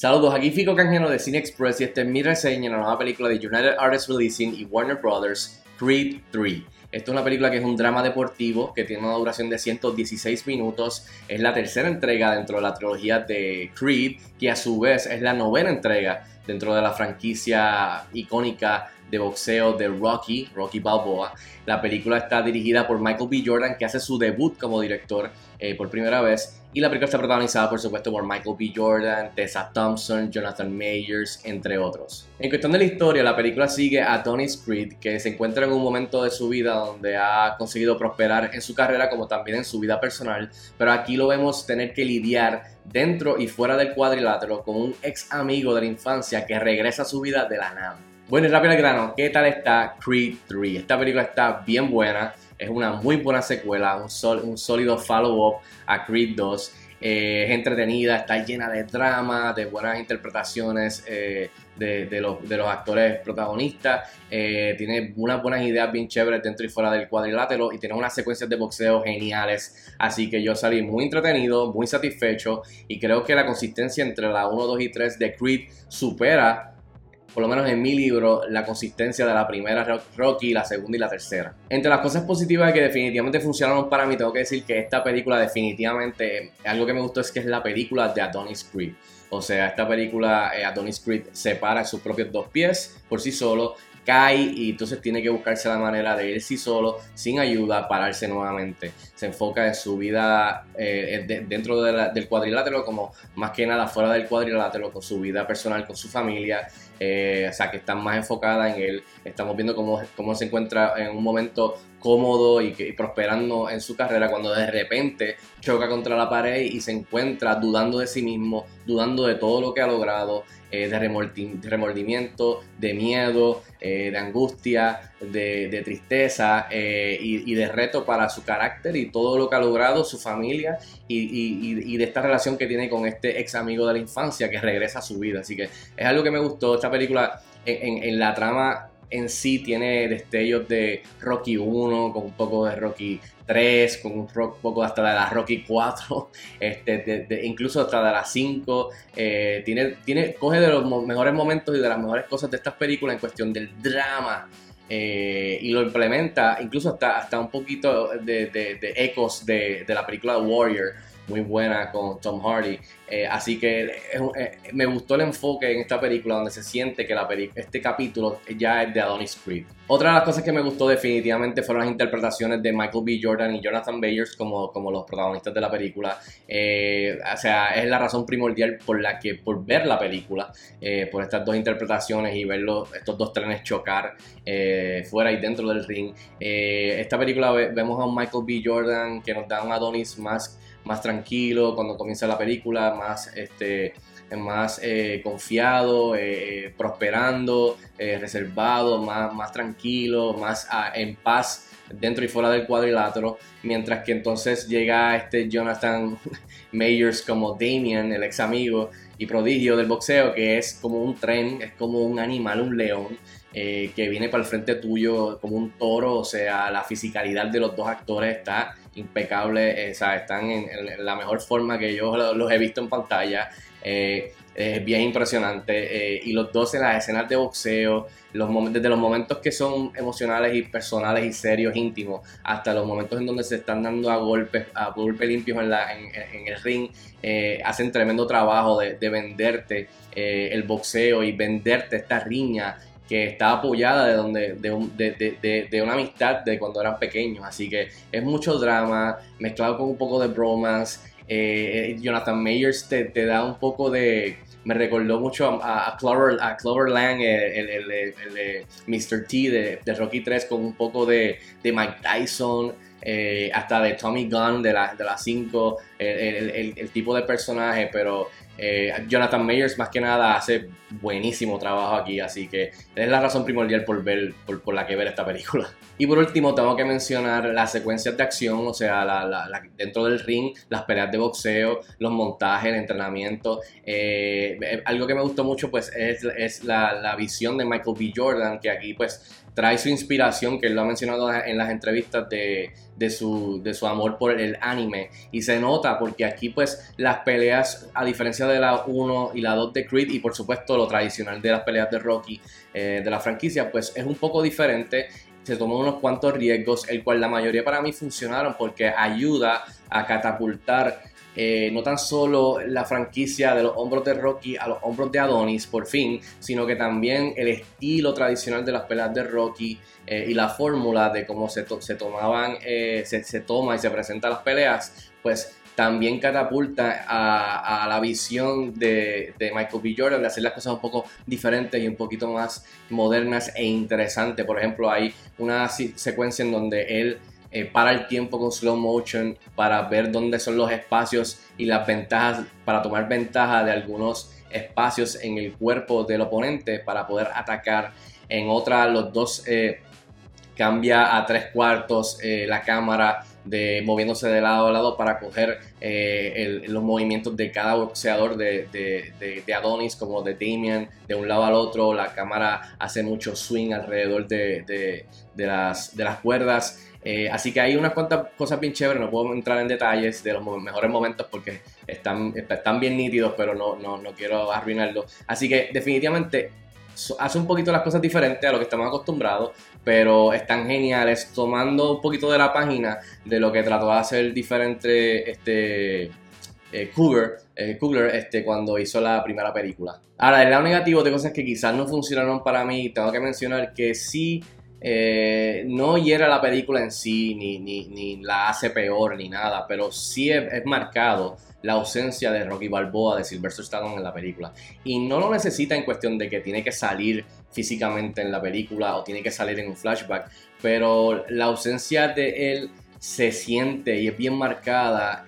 Saludos, aquí Fico Canjeno de Cine Express y esta es mi reseña de la nueva película de United Artists Releasing y Warner Brothers, Creed 3. Esta es una película que es un drama deportivo que tiene una duración de 116 minutos. Es la tercera entrega dentro de la trilogía de Creed, que a su vez es la novena entrega dentro de la franquicia icónica de boxeo de Rocky, Rocky Balboa. La película está dirigida por Michael B. Jordan, que hace su debut como director eh, por primera vez. Y la película está protagonizada, por supuesto, por Michael B. Jordan, Tessa Thompson, Jonathan Mayers, entre otros. En cuestión de la historia, la película sigue a Tony Creed, que se encuentra en un momento de su vida donde ha conseguido prosperar en su carrera como también en su vida personal. Pero aquí lo vemos tener que lidiar dentro y fuera del cuadrilátero con un ex amigo de la infancia que regresa a su vida de la nada. Bueno, y rápido al grano, ¿qué tal está Creed 3? Esta película está bien buena, es una muy buena secuela, un, sólido follow-up a Creed 2. Eh, es entretenida, está llena de drama, de buenas interpretaciones eh, de, los, actores protagonistas. Eh, tiene unas buenas ideas bien chéveres dentro y fuera del cuadrilátero y tiene unas secuencias de boxeo geniales. Así que yo salí muy entretenido, muy satisfecho y creo que la consistencia entre la 1, 2 y 3 de Creed supera por lo menos en mi libro, la consistencia de la primera Rocky, la segunda y la tercera. Entre las cosas positivas que definitivamente funcionaron para mí, tengo que decir que esta película definitivamente, algo que me gustó es que es la película de Adonis Creed. O sea, esta película, eh, Adonis Creed se para en sus propios dos pies por sí solo, cae y entonces tiene que buscarse la manera de ir sí solo, sin ayuda, pararse nuevamente. Se enfoca en su vida eh, dentro del cuadrilátero, como más que nada fuera del cuadrilátero, con su vida personal, con su familia. Eh, o sea, que está más enfocada en él. Estamos viendo cómo, cómo se encuentra en un momento cómodo y, prosperando en su carrera cuando de repente choca contra la pared y se encuentra dudando de sí mismo, dudando de todo lo que ha logrado, eh, de, remordimiento, de miedo, eh, de angustia, de, tristeza eh, y, de reto para su carácter y todo lo que ha logrado, su familia y, de esta relación que tiene con este ex amigo de la infancia que regresa a su vida. Así que es algo que me gustó. Esta película en la trama en sí tiene destellos de Rocky 1, con un poco de Rocky 3, con un poco hasta de la Rocky 4, este, incluso hasta de la 5. Eh, tiene, tiene, coge de los mejores momentos y de las mejores cosas de estas películas en cuestión del drama. Eh, y lo implementa incluso hasta, hasta un poquito de, de ecos de, la película Warrior muy buena con Tom Hardy. Eh, así que eh, me gustó el enfoque en esta película donde se siente que la este capítulo ya es de Adonis Creed. Otra de las cosas que me gustó definitivamente fueron las interpretaciones de Michael B. Jordan y Jonathan Bayers como, como los protagonistas de la película. Eh, o sea, es la razón primordial por la que, por ver la película, por estas dos interpretaciones y ver estos dos trenes chocar fuera y dentro del ring. esta película vemos a un Michael B. Jordan que nos da un Adonis más más tranquilo cuando comienza la película, más, este, más eh, confiado, eh, eh, prosperando, reservado, más, más tranquilo, más ah, en paz dentro y fuera del cuadrilátero, mientras que entonces llega este Jonathan Mayers como Damien, el ex amigo y prodigio del boxeo, que es como un tren, es como un animal, un león, que viene para el frente tuyo como un toro, o sea, la fisicalidad de los dos actores está impecable, eh, están en, la mejor forma que yo los, he visto en pantalla. Eh, es bien impresionante. Eh, y los dos en las escenas de boxeo, los desde los momentos que son emocionales y personales y serios, íntimos, hasta los momentos en donde se están dando a golpes, a golpes limpios en, la, en, el ring, hacen tremendo trabajo de venderte el boxeo y venderte esta riña que está apoyada de, donde, de, una amistad de cuando eran pequeños. Así que es mucho drama, mezclado con un poco de bromas. Eh, eh, Jonathan Mayers te, da un poco de... Me recordó mucho a, Clover, a Clover Lang, el, el, Mr. T de, Rocky 3, con un poco de, Mike Tyson. Eh, hasta de Tommy Gunn de la, de las 5, el, tipo de personaje, pero eh, Jonathan Mayers más que nada hace buenísimo trabajo aquí, así que es la razón primordial por, ver, por, la que ver esta película. Y por último tengo que mencionar las secuencias de acción, o sea, dentro del ring, las peleas de boxeo, los montajes, el entrenamiento. Eh, algo que me gustó mucho pues es, la, visión de Michael B. Jordan, que aquí pues trae su inspiración, que él lo ha mencionado en las entrevistas de, su, de su amor por el anime. Y se nota porque aquí pues las peleas, a diferencia de la 1 y la 2 de Creed, y por supuesto lo tradicional de las peleas de Rocky eh, de la franquicia, pues es un poco diferente se tomó unos cuantos riesgos, el cual la mayoría para mí funcionaron porque ayuda a catapultar eh, no tan solo la franquicia de los hombros de Rocky a los hombros de Adonis por fin, sino que también el estilo tradicional de las peleas de Rocky eh, y la fórmula de cómo se, se tomaban, eh, se, toma y se presentan las peleas, pues también catapulta a, la visión de, de, Michael B. Jordan de hacer las cosas un poco diferentes y un poquito más modernas e interesantes. Por ejemplo, hay una secuencia en donde él eh, para el tiempo con slow motion para ver dónde son los espacios y las ventajas, para tomar ventaja de algunos espacios en el cuerpo del oponente para poder atacar. En otra, los dos eh, cambia a tres cuartos eh, la cámara de moviéndose de lado a lado para coger los movimientos de cada boxeador de, de, Adonis como de Damian de un lado al otro la cámara hace mucho swing alrededor de, las, de las cuerdas eh, así que hay unas cuantas cosas bien chéveres, no puedo entrar en detalles de los mejores momentos porque están, están bien nítidos, pero no, no, no quiero arruinarlo. Así que definitivamente hace un poquito las cosas diferentes a lo que estamos acostumbrados, pero están geniales, tomando un poquito de la página de lo que trató de hacer diferente este, eh, Cougar, eh, este, cuando hizo la primera película. Ahora, el lado negativo de cosas que quizás no funcionaron para mí, tengo que mencionar que sí eh, no hiera la película en sí, ni, la hace peor, ni nada, pero sí es, marcado la ausencia de Rocky Balboa, de Sylvester Stallone en la película. Y no lo necesita en cuestión de que tiene que salir físicamente en la película o tiene que salir en un flashback, pero la ausencia de él se siente y es bien marcada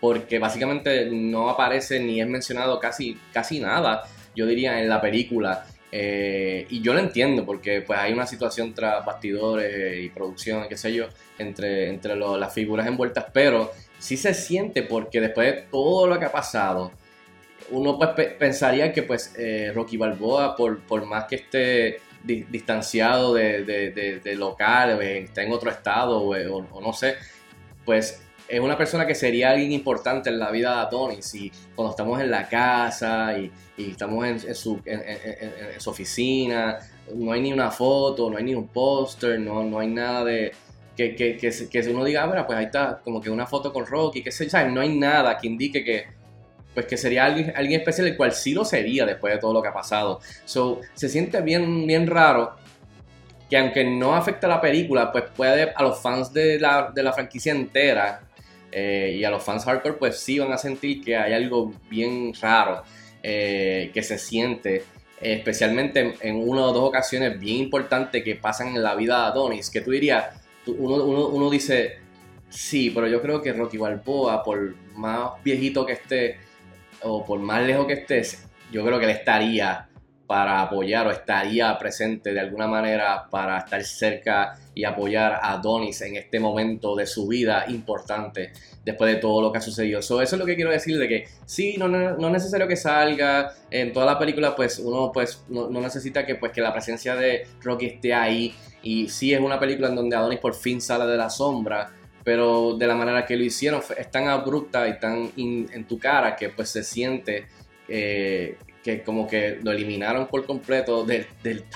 porque básicamente no aparece ni es mencionado casi, casi nada, yo diría, en la película. Eh, y yo lo entiendo porque pues hay una situación tras bastidores y producción, qué sé yo, entre, entre las figuras envueltas, pero sí se siente porque después de todo lo que ha pasado, uno pues pensaría que pues eh, Rocky Balboa, por, por, más que esté distanciado de, de, local, eh, esté en otro estado o no sé, pues es una persona que sería alguien importante en la vida de Adonis y cuando estamos en la casa y, estamos en, su, oficina, no hay ni una foto, no hay ni un póster, no, no hay nada de... Que, que, que, uno diga, ah, pues ahí está como que una foto con Rocky, que sé, ¿sabes? no hay nada que indique que, pues que sería alguien, alguien especial, el cual sí lo sería después de todo lo que ha pasado. So, se siente bien, bien raro que aunque no afecta a la película, pues puede a los fans de la, de la franquicia entera eh, y a los fans hardcore pues sí van a sentir que hay algo bien raro eh, que se siente, especialmente en, una o dos ocasiones bien importantes que pasan en la vida de Adonis, que tú dirías, uno, uno, dice, sí, pero yo creo que Rocky Balboa, por más viejito que esté o por más lejos que estés, yo creo que le estaría para apoyar o estaría presente de alguna manera para estar cerca y apoyar a Donis en este momento de su vida importante después de todo lo que ha sucedido. eso es lo que quiero decir de que sí, no, no, es necesario que salga en toda la película, pues uno pues no, necesita que pues que la presencia de Rocky esté ahí y sí es una película en donde Adonis por fin sale de la sombra, pero de la manera que lo hicieron es tan abrupta y tan en tu cara que pues se siente eh, que como que lo eliminaron por completo del,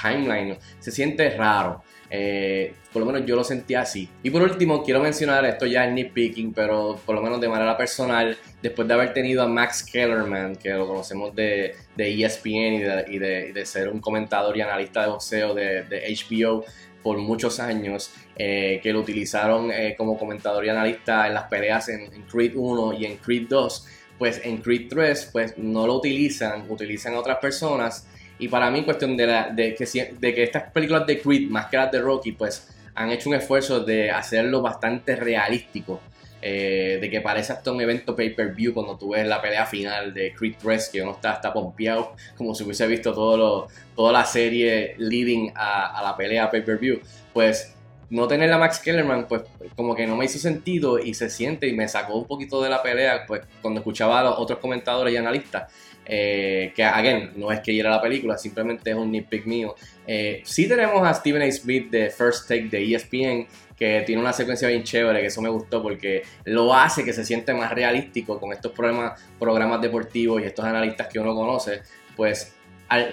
timeline. Se siente raro. Eh, por lo menos yo lo sentí así. Y por último, quiero mencionar, esto ya es nitpicking, pero por lo menos de manera personal, después de haber tenido a Max Kellerman, que lo conocemos de, de ESPN y de, ser un comentador y analista de boxeo de, HBO por muchos años, eh, que lo utilizaron eh, como comentador y analista en las peleas en, en Creed 1 y en Creed 2 pues en Creed 3 pues no lo utilizan, utilizan a otras personas. Y para mí, cuestión de, la, de, que, de que estas películas de Creed, más que las de Rocky, pues han hecho un esfuerzo de hacerlo bastante realístico. Eh, de que parece hasta un evento pay-per-view cuando tú ves la pelea final de Creed 3, que uno está hasta pompeado, como si hubiese visto todo lo, toda la serie leading a, a la pelea pay-per-view. Pues no tener a Max Kellerman, pues como que no me hizo sentido y se siente y me sacó un poquito de la pelea, pues cuando escuchaba a los otros comentadores y analistas, eh, que again, no es que ir a la película, simplemente es un nitpick mío. Eh, tenemos a Stephen A. Smith de First Take de ESPN, que tiene una secuencia bien chévere, que eso me gustó porque lo hace que se siente más realístico con estos programas, programas deportivos y estos analistas que uno conoce, pues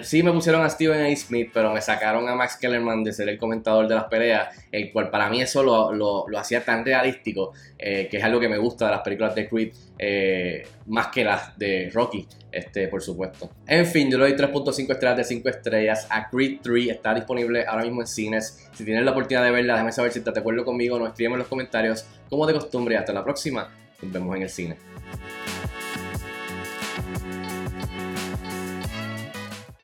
sí me pusieron a Steven A. Smith, pero me sacaron a Max Kellerman de ser el comentador de las peleas, el cual para mí eso lo, lo, hacía tan realístico, eh, que es algo que me gusta de las películas de Creed, eh, más que las de Rocky, este, por supuesto. En fin, yo le doy 3.5 estrellas de 5 estrellas a Creed 3, está disponible ahora mismo en cines. Si tienes la oportunidad de verla, déjame saber si te acuerdo conmigo, nos escribimos en los comentarios, como de costumbre, hasta la próxima, nos vemos en el cine.